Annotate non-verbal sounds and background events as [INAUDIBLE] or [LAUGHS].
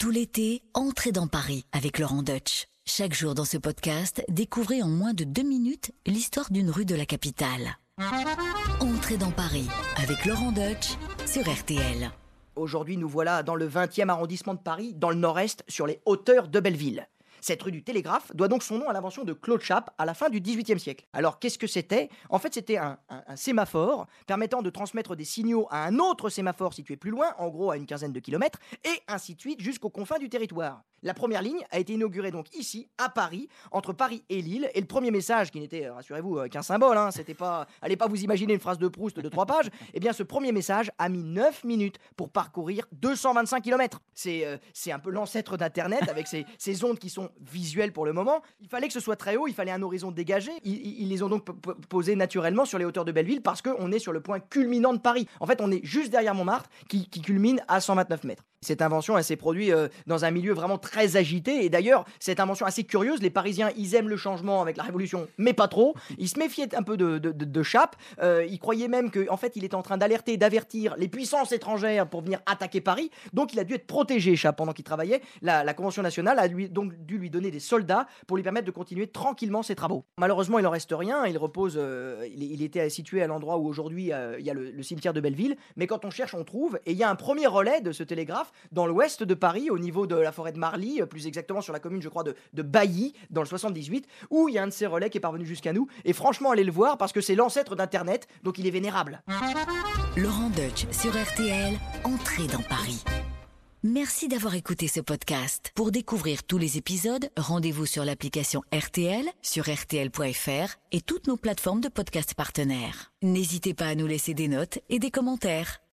Tout l'été, entrez dans Paris avec Laurent Deutsch. Chaque jour dans ce podcast, découvrez en moins de deux minutes l'histoire d'une rue de la capitale. Entrez dans Paris avec Laurent Deutsch sur RTL. Aujourd'hui, nous voilà dans le 20e arrondissement de Paris, dans le nord-est, sur les hauteurs de Belleville. Cette rue du Télégraphe doit donc son nom à l'invention de Claude Chappe à la fin du XVIIIe siècle. Alors qu'est-ce que c'était? En fait, c'était un, un- sémaphore permettant de transmettre des signaux à un autre sémaphore situé plus loin, en gros à une quinzaine de kilomètres, et ainsi de suite jusqu'aux confins du territoire. La première ligne a été inaugurée donc ici, à Paris, entre Paris et Lille, et le premier message, qui n'était, euh, rassurez-vous, euh, qu'un symbole, hein, c'était pas, allez pas vous imaginer une phrase de Proust de trois pages, [LAUGHS] eh bien ce premier message a mis 9 minutes pour parcourir 225 km. C'est euh, c'est un peu l'ancêtre d'Internet avec ces ondes qui sont visuelles pour le moment. Il fallait que ce soit très haut, il fallait un horizon dégagé. Ils, ils- les ont donc posés naturellement sur les hauteurs de Belleville parce qu'on est sur le point culminant de Paris. En fait, on est juste derrière Montmartre qui culmine à 129 mètres. Cette invention, s'est produite euh, dans un milieu vraiment très agité. Et d'ailleurs, cette invention assez curieuse, les Parisiens, ils aiment le changement avec la Révolution, mais pas trop. Ils se méfiaient un peu de, de, de- Chappe. Euh, ils croyaient même qu'en fait, il était en train d'alerter, d'avertir les puissances étrangères pour venir attaquer Paris. Donc, il a dû être protégé, Chappe, pendant qu'il travaillait. La, Convention nationale a donc dû lui donner des soldats pour lui permettre de continuer tranquillement ses travaux. Malheureusement, il en reste rien. Il repose. euh, il, était situé à l'endroit où aujourd'hui il y a le cimetière de Belleville. Mais quand on cherche, on trouve. Et il y a un premier relais de ce télégraphe dans l'ouest de Paris, au niveau de la forêt de Marly, euh, plus exactement sur la commune, je crois, de, de Bailly, dans le 78, où il y a un de ces relais qui est parvenu jusqu'à nous. Et franchement, allez le voir parce que c'est l'ancêtre d'Internet, donc il est vénérable. Laurent Deutsch sur RTL, entrez dans Paris. Merci d'avoir écouté ce podcast. Pour découvrir tous les épisodes, rendez-vous sur l'application RTL, sur rtl.fr et toutes nos plateformes de podcast partenaires. N'hésitez pas à nous laisser des notes et des commentaires.